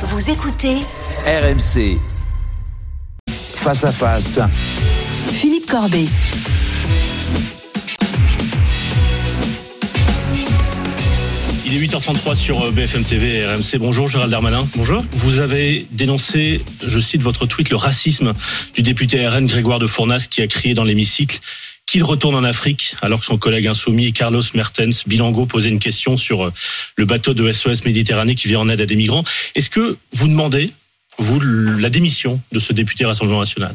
Vous écoutez RMC. Face à face. Philippe Corbet. Il est 8h33 sur euh, BFM TV et RMC. Bonjour Gérald Darmanin. Bonjour. Vous avez dénoncé, je cite votre tweet, le racisme du député RN Grégoire de Fournas qui a crié dans l'hémicycle qu'il retourne en Afrique alors que son collègue insoumis Carlos Mertens Bilango posait une question sur euh, le bateau de SOS Méditerranée qui vient en aide à des migrants. Est-ce que vous demandez, vous, la démission de ce député Rassemblement National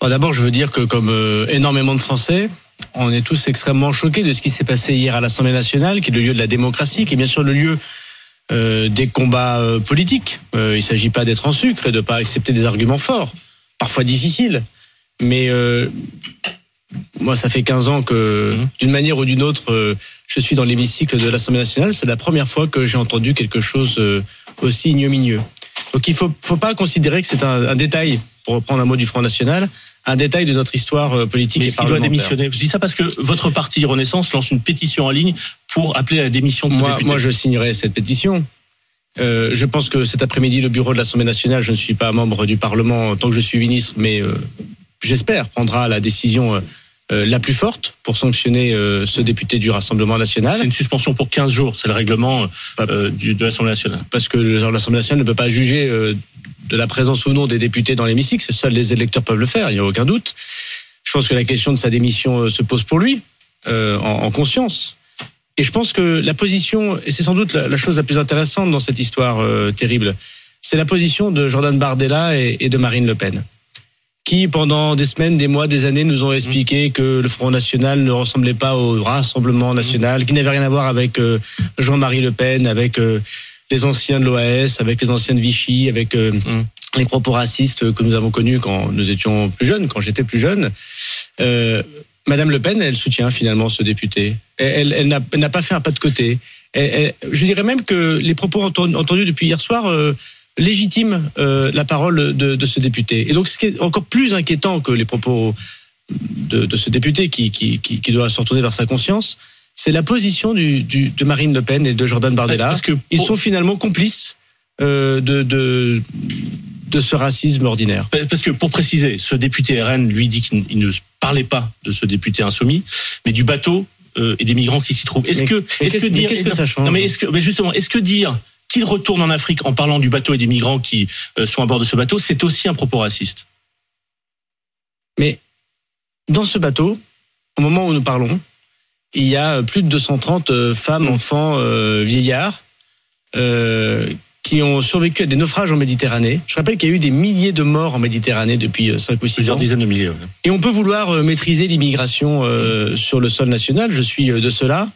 Bon, D'abord, je veux dire que comme euh, énormément de Français, on est tous extrêmement choqués de ce qui s'est passé hier à l'Assemblée nationale, qui est le lieu de la démocratie, qui est bien sûr le lieu euh, des combats politiques. Il ne s'agit pas d'être en sucre et de ne pas accepter des arguments forts, parfois difficiles. Mais euh, moi, ça fait 15 ans que, Mhm. d'une manière ou d'une autre, euh, je suis dans l'hémicycle de l'Assemblée nationale. C'est la première fois que j'ai entendu quelque chose euh, aussi ignominieux. Donc il faut, faut pas considérer que c'est un, un détail, pour reprendre un mot du Front National, un détail de notre histoire euh, politique Mais est-ce qu'il doit démissionner Je dis ça parce que votre parti Renaissance lance une pétition en ligne pour appeler à la démission de ce Moi, député. moi, je signerai cette pétition. Euh, je pense que cet après-midi, le bureau de l'Assemblée nationale, je ne suis pas membre du Parlement tant que je suis ministre, mais euh, j'espère prendra la décision euh, euh, la plus forte pour sanctionner euh, ce député du Rassemblement national. C'est une suspension pour 15 jours, c'est le règlement de l'Assemblée nationale. parce que l'Assemblée nationale ne peut pas juger de la présence ou non des députés dans l'hémicycle. Seuls les électeurs peuvent le faire, il n'y a aucun doute. Je pense que la question de sa démission se pose pour lui, en, en conscience. Et je pense que la position, et c'est sans doute la, chose la plus intéressante dans cette histoire terrible, c'est la position de Jordan Bardella et de Marine Le Pen, qui pendant des semaines, des mois, des années nous ont expliqué que le Front National ne ressemblait pas au Rassemblement National, qui n'avait rien à voir avec euh, Jean-Marie Le Pen, avec euh, les anciens de l'OAS, avec les anciens de Vichy, avec euh, Mm. les propos racistes que nous avons connus quand nous étions plus jeunes, quand j'étais plus jeune. Madame Le Pen, elle soutient finalement ce député. Elle, elle, elle n'a pas fait un pas de côté. Elle- je dirais même que les propos enten- entendus depuis hier soir légitiment euh, la parole de, de ce député. Et donc, ce qui est encore plus inquiétant que les propos de, de ce député qui, qui, qui, qui doit se retourner vers sa conscience, c'est la position du, du, de Marine Le Pen et de Jordan Bardella. Parce que Ils sont finalement complices euh, de, de, de ce racisme ordinaire. Parce que pour préciser, ce député RN lui dit qu'il il ne parlait pas de ce député insoumis, mais du bateau euh, et des migrants qui s'y trouvent. Est-ce que, est-ce que dire, qu'est-ce que ça change Non, mais est-ce que, mais justement, est-ce que dire qu'il retourne en Afrique en parlant du bateau et des migrants qui euh, sont à bord de ce bateau, c'est aussi un propos raciste Mais dans ce bateau, au moment où nous parlons, il y a plus de 230 euh, femmes, Mm. enfants, euh, vieillards euh, qui ont survécu à des naufrages en Méditerranée. Je rappelle qu'il y a eu des milliers de morts en Méditerranée depuis 5 ou 6 Plusieurs ans. dizaines de milliers. ouais. Et on peut vouloir maîtriser l'immigration euh, sur le sol national, je suis de cela,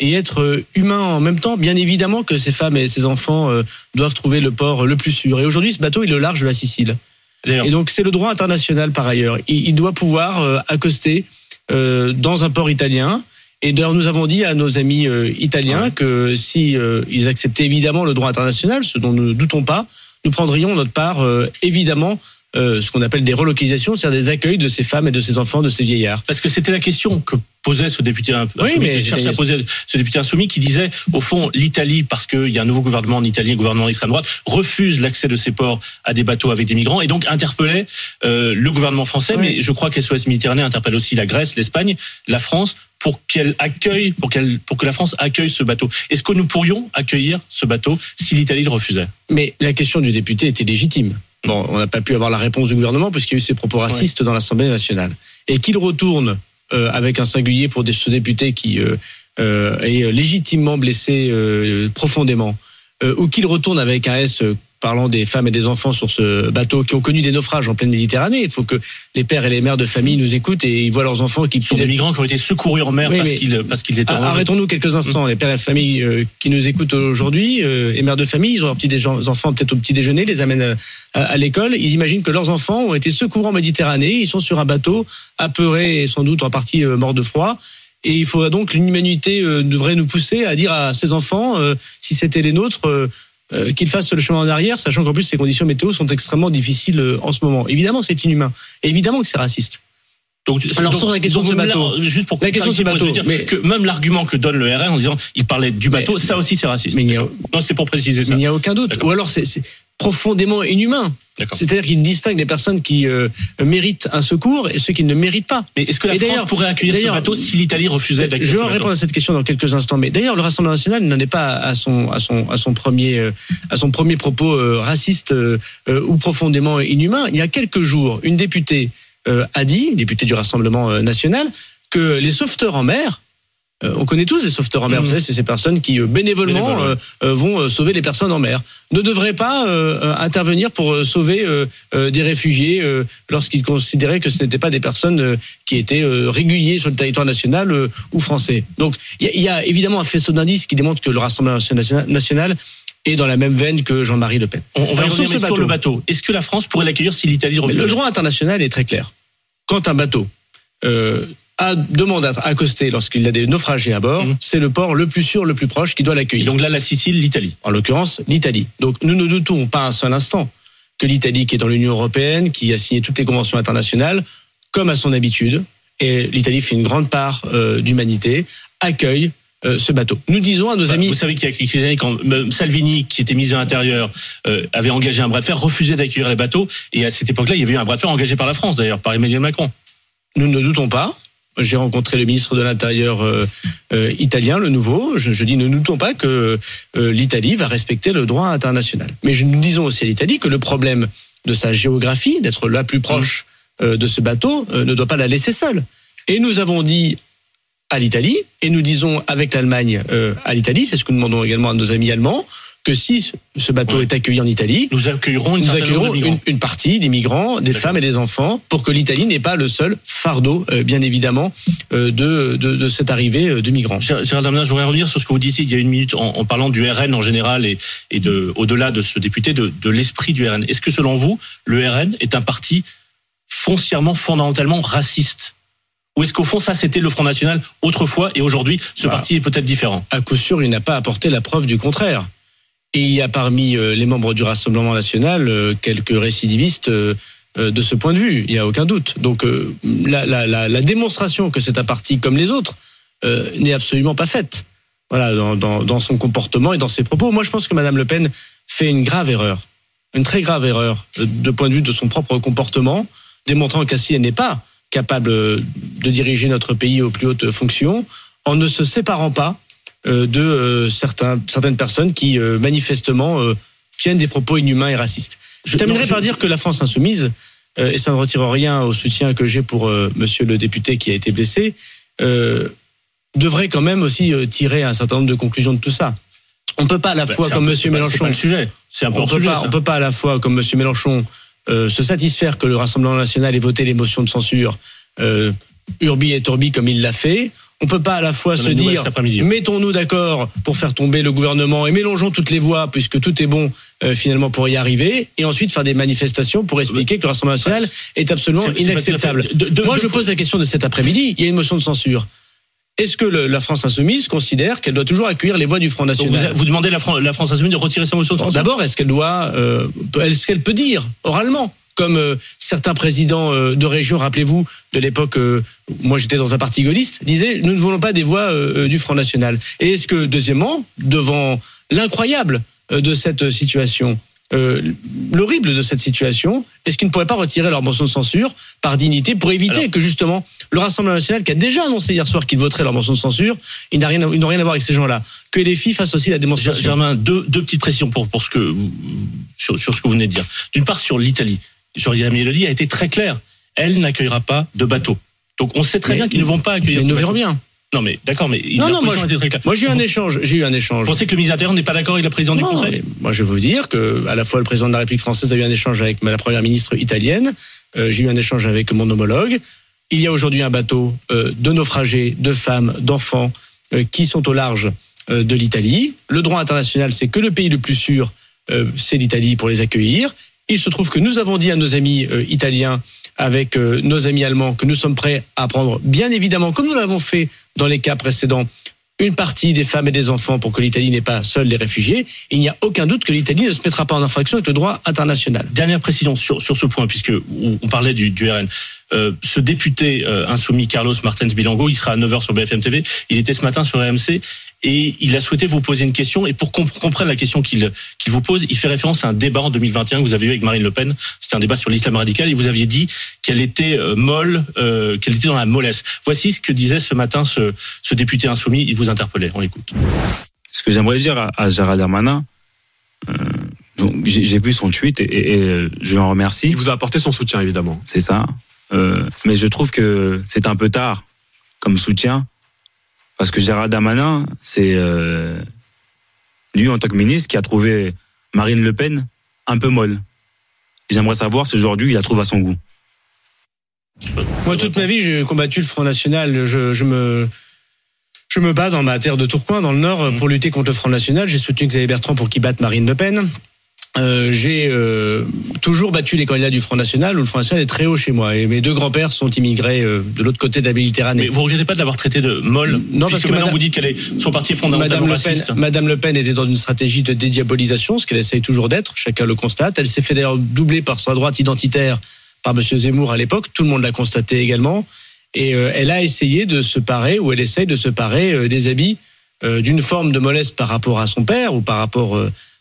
et être euh, humain en même temps. Bien évidemment que ces femmes et ces enfants euh, doivent trouver le port le plus sûr. Et aujourd'hui, ce bateau, il est au large de la Sicile. Et donc c'est le droit international par ailleurs. Il, doit pouvoir euh, accoster dans un port italien. Et d'ailleurs nous avons dit à nos amis euh, italiens Ouais. que si euh, ils acceptaient évidemment le droit international, ce dont nous ne doutons pas, nous prendrions notre part euh, évidemment ce qu'on appelle des relocalisations, c'est-à-dire des accueils de ces femmes et de ces enfants, de ces vieillards. Parce que c'était la question que posait ce député mais à poser ce député insoumis qui disait, au fond, l'Italie, parce qu'il y a un nouveau gouvernement en Italie, un gouvernement d'extrême droite, refuse l'accès de ses ports à des bateaux avec des migrants et donc interpellait euh, le gouvernement français, Oui. mais je crois que SOS Méditerranée interpelle aussi la Grèce, l'Espagne, la France pour qu'elle accueille, pour qu'elle, pour que la France accueille ce bateau. Est-ce que nous pourrions accueillir ce bateau si l'Italie le refusait? Mais la question du député était légitime. Bon, on n'a pas pu avoir la réponse du gouvernement puisqu'il y a eu ces propos racistes dans l'Assemblée nationale. Et qu'il retourne euh, avec un singulier pour ce député qui euh, euh, est légitimement blessé profondément, ou qu'il retourne avec un S parlant des femmes et des enfants sur ce bateau qui ont connu des naufrages en pleine Méditerranée. Il faut que les pères et les mères de famille nous écoutent et ils voient leurs enfants qui sont des migrants qui ont été secourus en mer Oui, parce qu'ils parce qu'ils étaient en Ah. Arrêtons-nous quelques instants. Les pères et familles euh, qui nous écoutent aujourd'hui euh, et mères de famille, ils ont leurs petits enfants peut-être au petit déjeuner, les amènent euh, à, à l'école. Ils imaginent que leurs enfants ont été secourus en Méditerranée. Ils sont sur un bateau, apeurés et sans doute en partie morts de froid. Et il faudrait donc l'humanité euh, devrait nous pousser à dire à ces enfants, euh, si c'était les nôtres, euh, euh, qu'ils fassent le chemin en arrière, sachant qu'en plus ces conditions météo sont extrêmement difficiles euh, en ce moment. Évidemment, c'est inhumain. Et évidemment que c'est raciste. Donc, Alors, sur la question de ce là, bateau. juste pour La question de ce bateau, dire mais- que même l'argument que donne le RN en disant il parlait du bateau, Mais- ça aussi c'est raciste. mais a- Non, c'est pour préciser ça. Il n'y a aucun doute. Ou alors c'est profondément inhumain. C'est-à-dire qu'il distingue les personnes qui euh, méritent un secours et ceux qui ne méritent pas. Mais est-ce que la Et France pourrait accueillir ce bateau si l'Italie refusait d'accueillir Je vais répondre à cette question dans quelques instants. Mais d'ailleurs, le Rassemblement national n'en est pas à son, à son, à son premier, euh, à son premier propos euh, raciste euh, euh, ou profondément inhumain. Il y a quelques jours, une députée euh, a dit, députée du Rassemblement national, que les sauveteurs en mer euh, on connaît tous les sauveteurs en mer, vous savez, c'est ces personnes qui euh, bénévolement euh, vont sauver les personnes en mer. Ne devraient pas euh, intervenir pour sauver des réfugiés lorsqu'ils considéraient que ce n'étaient pas des personnes qui étaient réguliers sur le territoire national ou français. Donc il y, a- il y a évidemment un faisceau d'indices qui démontre que le Rassemblement national- est dans la même veine que Jean-Marie Le Pen. On, on va Alors, revenir sur le bateau. Est-ce que la France pourrait l'accueillir si l'Italie refusait le droit international est très clair. Quand un bateau euh, a, demande à accoster lorsqu'il y a des naufragés à bord, Mhm. c'est le port le plus sûr, le plus proche qui doit l'accueillir. donc là, la Sicile, l'Italie. En l'occurrence, l'Italie. Donc nous ne doutons pas un seul instant que l'Italie, qui est dans l'Union européenne, qui a signé toutes les conventions internationales, comme à son habitude, et l'Italie fait une grande part euh, d'humanité, accueille euh, ce bateau. Nous disons à nos Bah, amis... Vous savez qu'il y a quelques années, quand euh, Salvini, qui était mis à l'intérieur, euh, avait engagé un bras de fer, refusait d'accueillir les bateaux. Et à cette époque-là, il y avait eu un bras de fer engagé par la France, d'ailleurs, par Emmanuel Macron. Nous ne doutons pas. J'ai rencontré le ministre de l'Intérieur euh, euh, italien, le nouveau. Je, je dis ne doutons pas que euh, l'Italie va respecter le droit international. Mais je- nous disons aussi à l'Italie que le problème de sa géographie, d'être la plus proche euh, de ce bateau, euh, ne doit pas la laisser seule. Et nous avons dit à l'Italie, et nous disons avec l'Allemagne euh, à l'Italie, c'est ce que nous demandons également à nos amis allemands, que si ce- bateau Ouais. est accueilli en Italie, Nous accueillerons une nous accueillerons partie des migrants, des femmes et des enfants, pour que l'Italie n'ait pas le seul fardeau, euh, bien évidemment, euh, de, de, de cette arrivée euh, de migrants. Gérald Darmanin, je voudrais revenir sur ce que vous disiez il y a une minute en, en parlant du RN en général et, et de, au-delà de ce député, de, de l'esprit du RN. Est-ce que selon vous, le RN est un parti foncièrement, fondamentalement raciste? Ou est-ce qu'au fond, ça, c'était le Front National autrefois et aujourd'hui, ce Bah. parti est peut-être différent? À coup sûr, il n'a pas apporté la preuve du contraire. Et il y a parmi euh, les membres du Rassemblement national euh, quelques récidivistes euh, de ce point de vue, il n'y a aucun doute. Donc la, la, la, la démonstration que c'est un parti comme les autres euh, n'est absolument pas faite. Voilà, dans, dans, dans son comportement et dans ses propos. Moi, je pense que Madame Le Pen fait une grave erreur, une très grave erreur de point de vue de son propre comportement, démontrant qu'ainsi elle n'est pas capable euh, de diriger notre pays aux plus hautes fonctions, en ne se séparant pas euh, de euh, certains, certaines personnes qui manifestement tiennent des propos inhumains et racistes. Je terminerai par dire que la France insoumise, et ça ne retire rien au soutien que j'ai pour Monsieur le député qui a été blessé, euh, devrait quand même aussi tirer un certain nombre de conclusions de tout ça. On ne peut pas à la Bah, fois comme peu- Monsieur C'est Mélenchon pas le sujet. C'est un peu on hors peut sujet. pas, ça. on peut pas à la fois, comme Monsieur Mélenchon, euh, se satisfaire que le Rassemblement national ait voté les motions de censure euh, urbi et torbi comme il l'a fait. On peut pas à la fois Dans se dire mettons-nous d'accord pour faire tomber le gouvernement et mélangeons toutes les voix puisque tout est bon euh, finalement pour y arriver et ensuite faire des manifestations pour expliquer que le Rassemblement national est absolument inacceptable. fait- de- de- Moi, de- je pose la question de cet après-midi. Il y a une motion de censure. Est-ce que le- la France insoumise considère qu'elle doit toujours accueillir les voix du Front Donc National vous, vous demandez la, Fran- la France insoumise de retirer sa motion de Bon, D'abord, est-ce qu'elle doit, euh, est-ce qu'elle peut dire oralement, comme euh, certains présidents euh, de région, rappelez-vous, de l'époque, euh, moi j'étais dans un parti gaulliste, disaient nous ne voulons pas des voix du Front National. Et est-ce que, deuxièmement, devant l'incroyable de cette situation, euh, l'horrible de cette situation, est-ce qu'ils ne pourraient pas retirer leur motion de censure par dignité pour éviter Alors- que justement le Rassemblement national, qui a déjà annoncé hier soir qu'il voterait leur motion de censure, rien, ils n'ont rien à voir avec ces gens-là, que les filles fassent aussi la démonstration. Germain, deux, deux petites précisions pour, pour ce que, sur, sur ce que vous venez de dire. D'une part, sur l'Italie. Jean-Yves Mélodie a été très clair. Elle n'accueillera pas de bateaux. Donc on sait très Mais- bien qu'ils ne vont pas accueillir Mais nous verrons bien. Non mais d'accord, mais Non, non, moi, je- très. Moi, j'ai eu un Vous échange. J'ai eu un échange. pensez que le ministre de l'Intérieur n'est pas d'accord avec la présidente du Conseil moi, je veux vous dire que à la fois le président de la République française a eu un échange avec la première ministre italienne. euh, j'ai eu un échange avec mon homologue. Il y a aujourd'hui un bateau euh, de naufragés, de femmes, d'enfants euh, qui sont au large de l'Italie. Le droit international, c'est que le pays le plus sûr, c'est l'Italie pour les accueillir. Il se trouve que nous avons dit à nos amis euh, italiens, avec euh, nos amis allemands, que nous sommes prêts à prendre, bien évidemment, comme nous l'avons fait dans les cas précédents, une partie des femmes et des enfants pour que l'Italie n'ait pas seul les réfugiés. Il n'y a aucun doute que l'Italie ne se mettra pas en infraction avec le droit international. Dernière précision sur, sur ce point, puisque on, parlait du RN. Euh, ce député euh, insoumis Carlos Martens Bilango, il sera à 9h sur BFM TV. Il était ce matin sur RMC et il a souhaité vous poser une question. Et pour qu'on comprenne la question qu'il vous pose, il fait référence à un débat en 2021 que vous avez eu avec Marine Le Pen. C'était un débat sur l'islam radical et vous aviez dit qu'elle était euh, molle, euh, qu'elle était dans la mollesse. Voici ce que disait ce matin ce, ce député insoumis. Il vous interpellait. On l'écoute. Ce que j'aimerais dire à, à Gérald Darmanin, euh, j'ai vu son tweet et, et, et je l'en remercie. Il vous a apporté son soutien, évidemment. C'est ça. Euh, mais je trouve que c'est un peu tard comme soutien. Parce que Gérald Darmanin, c'est euh, lui, en tant que ministre, qui a trouvé Marine Le Pen un peu molle. J'aimerais savoir si aujourd'hui il la trouve à son goût. Moi, toute ma vie, j'ai combattu le Front National. Je, je me, je me bats dans ma terre de Tourcoing, dans le Nord, pour lutter contre le Front National. J'ai soutenu Xavier Bertrand pour qu'il batte Marine Le Pen. Euh, j'ai euh, toujours battu les candidats du Front National, où le Front National est très haut chez moi. Et mes deux grands-pères sont immigrés euh, de l'autre côté de la Méditerranée. Mais vous regrettez pas de l'avoir traité de molle Non, parce que maintenant madame- vous dites qu'elle est son parti fondamentalement Madame Le, Pen, raciste. Madame Le Pen était dans une stratégie de dédiabolisation, ce qu'elle essaye toujours d'être, chacun le constate. Elle s'est fait d'ailleurs doubler par sa droite identitaire par M. Zemmour à l'époque, tout le monde l'a constaté également. Et elle a essayé de se parer, ou elle essaye de se parer des habits d'une forme de mollesse par rapport à son père ou par rapport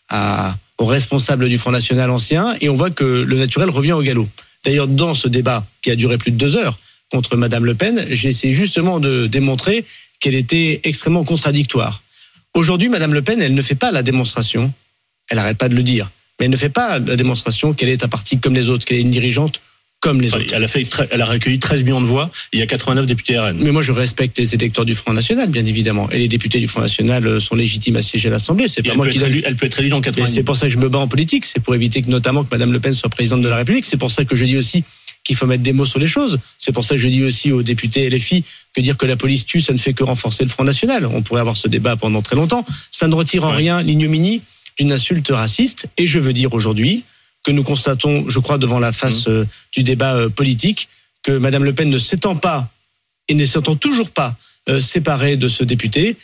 à, aux du Front National ancien. Et on voit que le naturel revient au galop. D'ailleurs, dans ce débat qui a duré plus de deux heures contre Madame Le Pen, j'ai essayé justement de démontrer qu'elle était extrêmement contradictoire. Aujourd'hui, Madame Le Pen, elle ne fait pas la démonstration, elle n'arrête pas de le dire, mais elle ne fait pas la démonstration qu'elle est un parti comme les autres, qu'elle est une dirigeante comme les Enfin, autres. Elle a, fait, tre- elle a recueilli 13 millions de voix et il y a 89 députés RN. Mais moi, je respecte les électeurs du Front National, bien évidemment. Et les députés du Front National euh, sont légitimes à siéger à l'Assemblée. C'est Et pas elle, moi peut qui être élue, elle peut être élue dans Et 90. c'est pour ça que je me bats en politique, c'est pour éviter que notamment que Madame Le Pen soit présidente de la République. C'est pour ça que je dis aussi qu'il faut mettre des mots sur les choses. C'est pour ça que je dis aussi aux députés LFI que dire que la police tue, ça ne fait que renforcer le Front National. On pourrait avoir ce débat pendant très longtemps. Ça ne retire en Ouais. rien l'ignominie d'une insulte raciste. Et je veux dire aujourd'hui que nous constatons, je crois, devant la face euh, du débat euh, politique, que Madame Le Pen ne s'étend pas et ne s'étend toujours pas euh, séparée de ce député.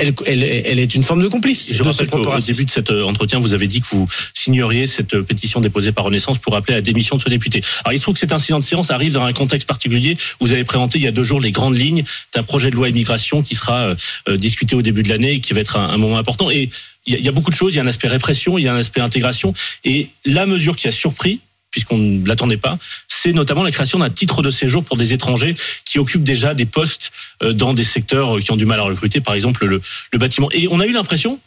Elle, elle, elle est une forme de complice. Je de rappelle qu'au début de cet euh, entretien, vous avez dit que vous signeriez cette euh, pétition déposée par Renaissance pour appeler à la démission de ce député. Alors il se trouve que cet incident de séance arrive dans un contexte particulier. Vous avez présenté il y a deux jours les grandes lignes d'un projet de loi immigration qui sera euh, discuté au début de l'année et qui va être un, un moment important. Et il y, y a beaucoup de choses. Il y a un aspect répression, il y a un aspect intégration. Et la mesure qui a surpris, puisqu'on ne l'attendait pas, c'est notamment la création d'un titre de séjour pour des étrangers qui occupent déjà des postes euh, dans des secteurs euh, qui ont du mal à recruter, par exemple le, le bâtiment. Et on a eu l'impression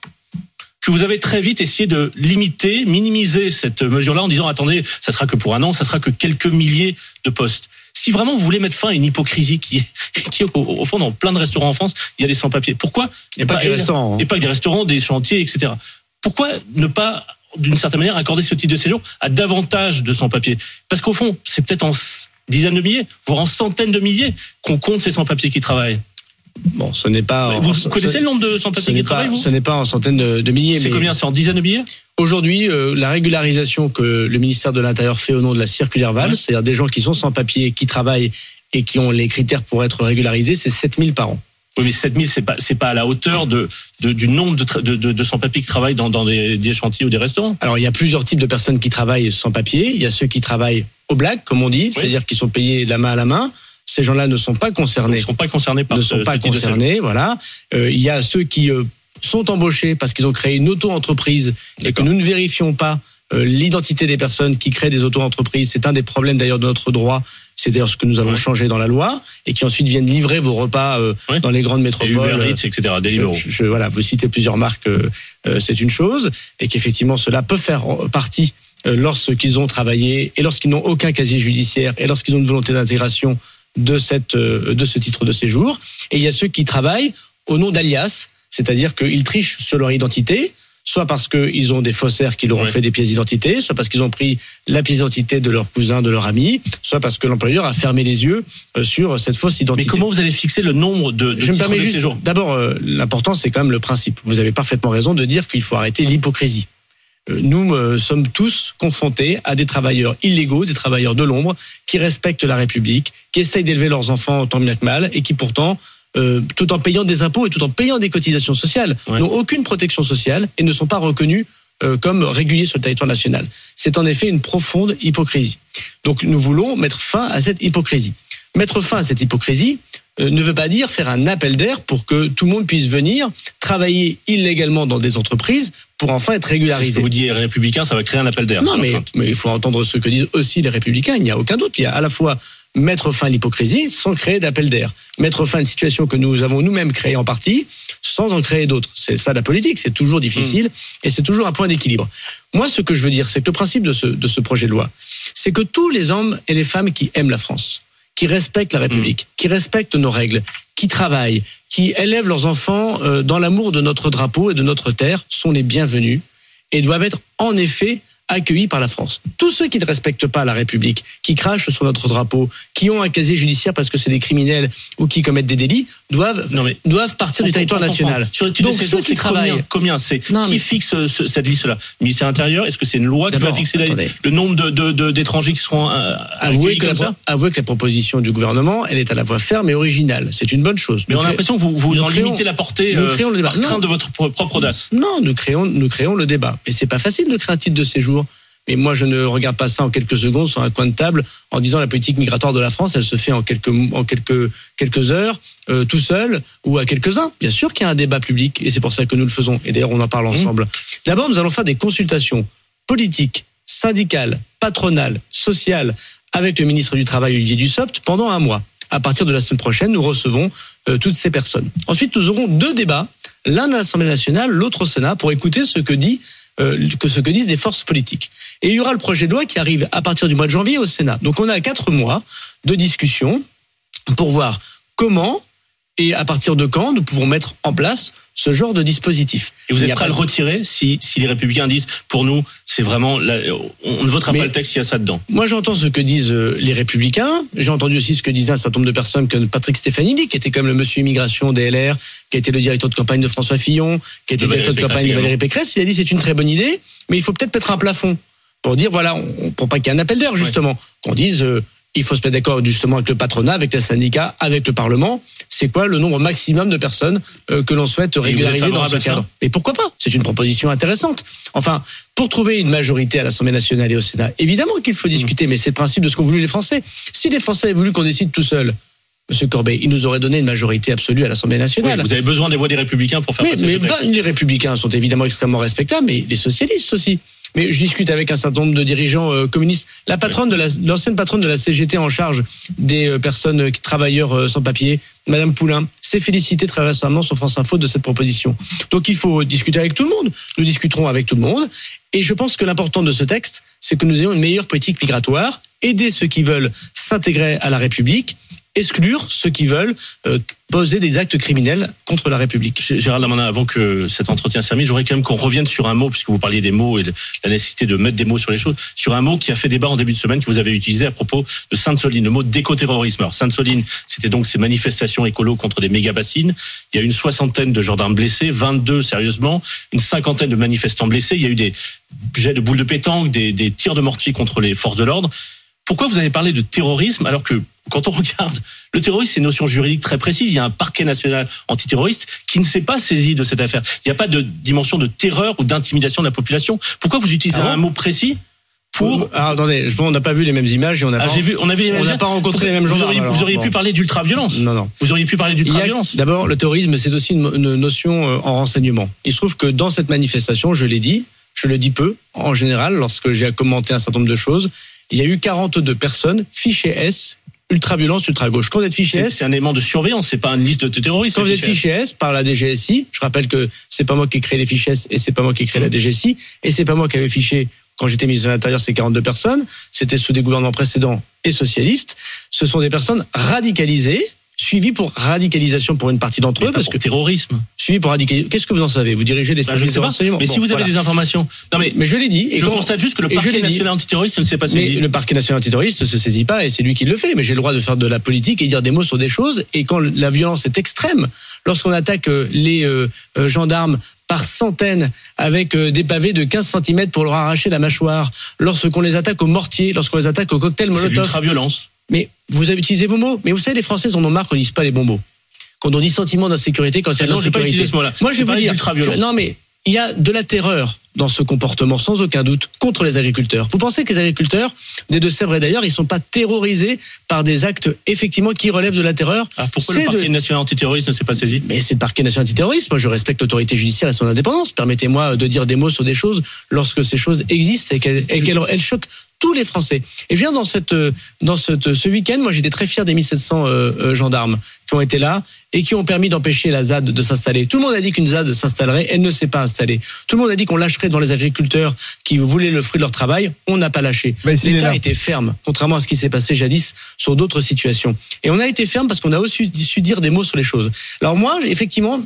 que vous avez très vite essayé de limiter, minimiser cette mesure-là en disant attendez, ça sera que pour un an, ça sera que quelques milliers de postes. Si vraiment vous voulez mettre fin à une hypocrisie qui, qui au, au fond, dans plein de restaurants en France, il y a des sans-papiers. Pourquoi Et pas que les restaurants. hein. Et pas que des restaurants, des chantiers, etc. Pourquoi ne pas, d'une certaine manière, accorder ce type de séjour à davantage de sans-papiers Parce qu'au fond, c'est peut-être en dizaines de milliers, voire en centaines de milliers qu'on compte ces sans-papiers qui travaillent. Bon, ce n'est pas. Vous connaissez ce- le nombre de sans-papiers qui travaillent, vous ce n'est pas en centaines de, de milliers. C'est combien C'est en dizaines de milliers Aujourd'hui, euh, la régularisation que le ministère de l'Intérieur fait au nom de la circulaire Valls, Ouais. c'est-à-dire des gens qui sont sans papier, qui travaillent et qui ont les critères pour être régularisés, c'est 7000 par an. Oui, mais 7000, c'est pas, c'est pas à la hauteur de, de- du nombre de, de, de, de sans-papiers qui travaillent dans, dans des, des chantiers ou des restaurants. Alors, il y a plusieurs types de personnes qui travaillent sans papier. Il y a ceux qui travaillent au black, comme on dit, c'est-à-dire qui sont payés de la main à la main. Ces gens-là ne sont pas Ils concernés. ne sont pas concernés par ne ce, sont pas ce concernés, voilà. Euh, Il y a ceux qui euh, sont embauchés parce qu'ils ont créé une auto-entreprise et que nous ne vérifions pas euh, l'identité des personnes qui créent des auto-entreprises. C'est un des problèmes d'ailleurs de notre droit. C'est d'ailleurs ce que nous allons Ouais. changer dans la loi et qui ensuite viennent livrer vos repas euh, Ouais. dans les grandes Et métropoles. Uber Eats, etc. Deliveroo. Je, je- voilà, vous citez plusieurs marques, euh, euh, c'est une chose, et qu'effectivement cela peut faire partie euh, lorsqu'ils ont travaillé et lorsqu'ils n'ont aucun casier judiciaire et lorsqu'ils ont une volonté d'intégration de cette euh, de ce titre de séjour. Et il y a ceux qui travaillent au nom d'alias, c'est-à-dire qu'ils trichent sur leur identité. Soit parce qu'ils ont des faussaires qui leur ont Ouais. fait des pièces d'identité, soit parce qu'ils ont pris la pièce d'identité de leur cousin, de leur ami, soit parce que l'employeur a fermé les yeux euh, sur cette fausse Mais identité. comment vous allez fixer le nombre de, de Je me permets de juste. D'abord, euh, l'important, c'est quand même le principe. Vous avez parfaitement raison de dire qu'il faut arrêter l'hypocrisie. Euh, Nous euh, sommes tous confrontés à des travailleurs illégaux, des travailleurs de l'ombre, qui respectent la République, qui essayent d'élever leurs enfants tant bien que mal, et qui pourtant, euh, tout en payant des impôts et tout en payant des cotisations sociales, Ouais. n'ont aucune protection sociale et ne sont pas reconnus euh, comme réguliers sur le territoire national. C'est en effet une profonde hypocrisie. Donc nous voulons mettre fin à cette hypocrisie. Mettre fin à cette hypocrisie euh, ne veut pas dire faire un appel d'air pour que tout le monde puisse venir travailler illégalement dans des entreprises pour enfin être ce régularisé. que vous dites, les républicains, ça va créer un appel d'air. Non, mais, mais il faut entendre ce que disent aussi les républicains. Il n'y a aucun doute. Il y a à la fois mettre fin à l'hypocrisie sans créer d'appel d'air. Mettre fin à une situation que nous avons nous-mêmes créée en partie sans en créer d'autres. C'est ça la politique. C'est toujours difficile et c'est toujours un point d'équilibre. Moi, ce que je veux dire, c'est que le principe de ce, de ce projet de loi, c'est que tous les hommes et les femmes qui aiment la France, qui respectent la République, qui respectent nos règles, qui travaillent, qui élèvent leurs enfants euh, dans l'amour de notre drapeau et de notre terre, sont les bienvenus et doivent être en effet accueillis par la France. Tous ceux qui ne respectent pas la République, qui crachent sur notre drapeau, qui ont un casier judiciaire parce que c'est des criminels ou qui commettent des délits, doivent, Non, mais- doivent partir du territoire national. Sur Donc de ceux séjour, qui travaillent, combien, combien c'est Qui mais- fixe euh, ce- cette liste-là Le ministère intérieur Est-ce que c'est une loi qui va fixer la- le nombre de- de- de- d'étrangers qui seront euh, avouez accueillis que, la, comme ça avouez que la proposition du gouvernement, elle est à la fois ferme et originale. C'est une bonne chose. Mais Nous on a l'impression que vous, vous en créons- limitez la portée nous euh, créons le débat. par crainte de votre pro- propre audace. Non, nous créons, nous créons le débat. Et c'est pas facile de créer un titre de séjour. Mais moi, je ne regarde pas ça en quelques secondes sur un coin de table en disant la politique migratoire de la France, elle se fait en quelques en quelques quelques heures, euh, tout seul ou à quelques-uns. Bien sûr qu'il y a un débat public et c'est pour ça que nous le faisons. Et d'ailleurs, on en parle ensemble. D'abord, nous allons faire des consultations politiques, syndicales, patronales, sociales avec le ministre du Travail Olivier Dussopt pendant un mois. À partir de la semaine prochaine, nous recevons euh, toutes ces personnes. Ensuite, nous aurons deux débats, l'un à l'Assemblée nationale, l'autre au Sénat, pour écouter ce que dit euh, que ce que disent des forces politiques. Et il y aura le projet de loi qui arrive à partir du mois de janvier au Sénat. Donc on a quatre mois de discussion pour voir comment et à partir de quand nous pouvons mettre en place ce genre de dispositif. Et vous êtes prêt à le retirer si, si les républicains disent pour nous, c'est vraiment. la- on ne votera Mais- pas le texte s'il y a ça dedans. Moi, j'entends ce que disent euh, les républicains. J'ai entendu aussi ce que disaient un certain nombre de personnes comme Patrick Stefanidi, qui était comme le monsieur immigration des LR, qui a été le directeur de campagne de François Fillon, qui a été De le directeur de campagne de Valérie Pécresse. Il a dit c'est une très bonne idée, mais il faut peut-être mettre un plafond pour dire voilà, on, pour pas qu'il y ait un appel d'air justement, qu'on dise euh, il faut se mettre d'accord justement avec le patronat, avec les syndicats, avec le Parlement. C'est quoi le nombre maximum de personnes euh, que l'on souhaite régulariser dans ce cadre Et pourquoi pas? C'est une proposition intéressante. Enfin, pour trouver une majorité à l'Assemblée nationale et au Sénat, évidemment qu'il faut discuter, mais c'est le principe de ce qu'ont voulu les Français. Si les Français avaient voulu qu'on décide tout seul, Monsieur Corbet, ils nous auraient donné une majorité absolue à l'Assemblée Oui, nationale. vous avez besoin des voix des républicains pour faire Mais, passer mais ce texte. bah, les républicains sont évidemment extrêmement respectables, mais les socialistes aussi. Mais je discute avec un certain nombre de dirigeants euh, communistes. La patronne de la, l'ancienne patronne de la CGT en charge des euh, personnes euh, travailleurs sans papier, Madame Poulain, s'est félicitée très récemment sur France Info de cette proposition. Donc il faut discuter avec tout le monde. Nous discuterons avec tout le monde. Et je pense que l'important de ce texte, c'est que nous ayons une meilleure politique migratoire, aider ceux qui veulent s'intégrer à la République, exclure ceux qui veulent euh, poser des actes criminels contre la République. Gérald Darmanin, avant que cet entretien se termine, j'aurais quand même qu'on revienne sur un mot, puisque vous parliez des mots et de la nécessité de mettre des mots sur les choses, sur un mot qui a fait débat en début de semaine que vous avez utilisé à propos de Sainte-Soline, le mot d'écoterrorisme. Alors Sainte-Soline, c'était donc ces manifestations écolo contre des méga-bassines. Il y a une soixantaine de gendarmes blessés, 22 sérieusement, une cinquantaine de manifestants blessés. Il y a eu des jets de boules de pétanque, des, des tirs de mortier contre les forces de l'ordre. Pourquoi vous avez parlé de terrorisme alors que quand on regarde le terrorisme, c'est une notion juridique très précise. Il y a un parquet national antiterroriste qui ne s'est pas saisi de cette affaire. Il n'y a pas de dimension de terreur ou d'intimidation de la population. Pourquoi vous utilisez Ah un mot précis pour Ah, attendez, je- on n'a pas vu les mêmes images et on n'a ah, pas. j'ai vu, on avait les mêmes on n'a pas rencontré les mêmes vous gendarmes, auriez, alors, vous auriez bon. pu parler d'ultra-violence. Non, non. Vous auriez pu parler d'ultra-violence. D'abord, le terrorisme, c'est aussi une, une notion euh, en renseignement. Il se trouve que dans cette manifestation, je l'ai dit, je le dis peu, en général, lorsque j'ai commenté un certain nombre de choses, il y a eu 42 personnes fichées S, ultra-violence, ultra-gauche. Quand vous êtes fiché S, c'est un élément de surveillance, c'est pas une liste de terroristes. quand vous êtes fiché S par la DGSI, je rappelle que c'est pas moi qui ai créé les fichiers S et c'est pas moi qui ai créé la DGSI et c'est pas moi qui avais fiché quand j'étais ministre de l'Intérieur ces 42 personnes, c'était sous des gouvernements précédents et socialistes. Ce sont des personnes radicalisées, suivies pour radicalisation pour une partie d'entre Mais eux, parce pour que terrorisme. suivis pour radicalisation. Qu'est-ce que vous en savez? Vous dirigez les Bah, services de renseignement. Mais Bon, si vous avez voilà. des informations. Non mais, Mais je l'ai dit. Et je quand- constate juste que le parquet national antiterroriste ne s'est pas Mais saisi. le parquet national antiterroriste ne se saisit pas et c'est lui qui le fait. Mais j'ai le droit de faire de la politique et dire des mots sur des choses. Et quand la violence est extrême, lorsqu'on attaque euh, les euh, euh, gendarmes par centaines avec des pavés de 15 cm pour leur arracher la mâchoire, lorsqu'on les attaque au mortier, lorsqu'on les attaque au cocktail C'est molotov. Mais vous avez utilisé vos mots. Mais vous savez, les Français en ont marre qu'on dise pas les bons mots. Quand on dit sentiment d'insécurité, quand il y a de Ah l'insécurité. Moi, je vais vous dire. je- Non, mais il y a de la terreur dans ce comportement sans aucun doute contre les agriculteurs. Vous pensez que les agriculteurs des Deux-Sèvres et d'ailleurs, ils sont pas terrorisés par des actes effectivement qui relèvent de la terreur? Ah, pourquoi le parquet de- national antiterroriste ne s'est pas saisi? Mais c'est le parquet national antiterroriste. Moi, je respecte l'autorité judiciaire et son indépendance. Permettez-moi de dire des mots sur des choses lorsque ces choses existent et qu'elles choquent tous les Français. Et je viens dans cette euh, dans cette ce week-end, moi j'étais très fier des 1700 euh, euh, gendarmes qui ont été là et qui ont permis d'empêcher la ZAD de s'installer. Tout le monde a dit qu'une ZAD s'installerait, elle ne s'est pas installée. Tout le monde a dit qu'on lâcherait devant les agriculteurs qui voulaient le fruit de leur travail, on n'a pas lâché. L'État était ferme, contrairement à ce qui s'est passé jadis sur d'autres situations. Et on a été ferme parce qu'on a aussi su dire des mots sur les choses. Alors moi, effectivement,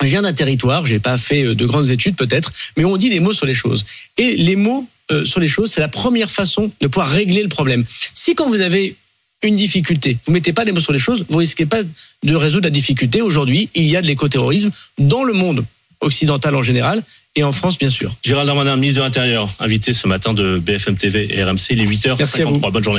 je viens d'un territoire, j'ai pas fait euh, de grandes études peut-être, mais on dit des mots sur les choses. Et les mots euh, sur les choses, c'est la première façon de pouvoir régler le problème. Si quand vous avez une difficulté, vous mettez pas les mots sur les choses, vous risquez pas de résoudre la difficulté. Aujourd'hui, il y a de l'écoterrorisme dans le monde occidental en général et en France bien sûr. Gérald Darmanin, ministre de l'Intérieur, invité ce matin de BFM TV et RMC, il est 8h53. Merci à vous. Bonne journée.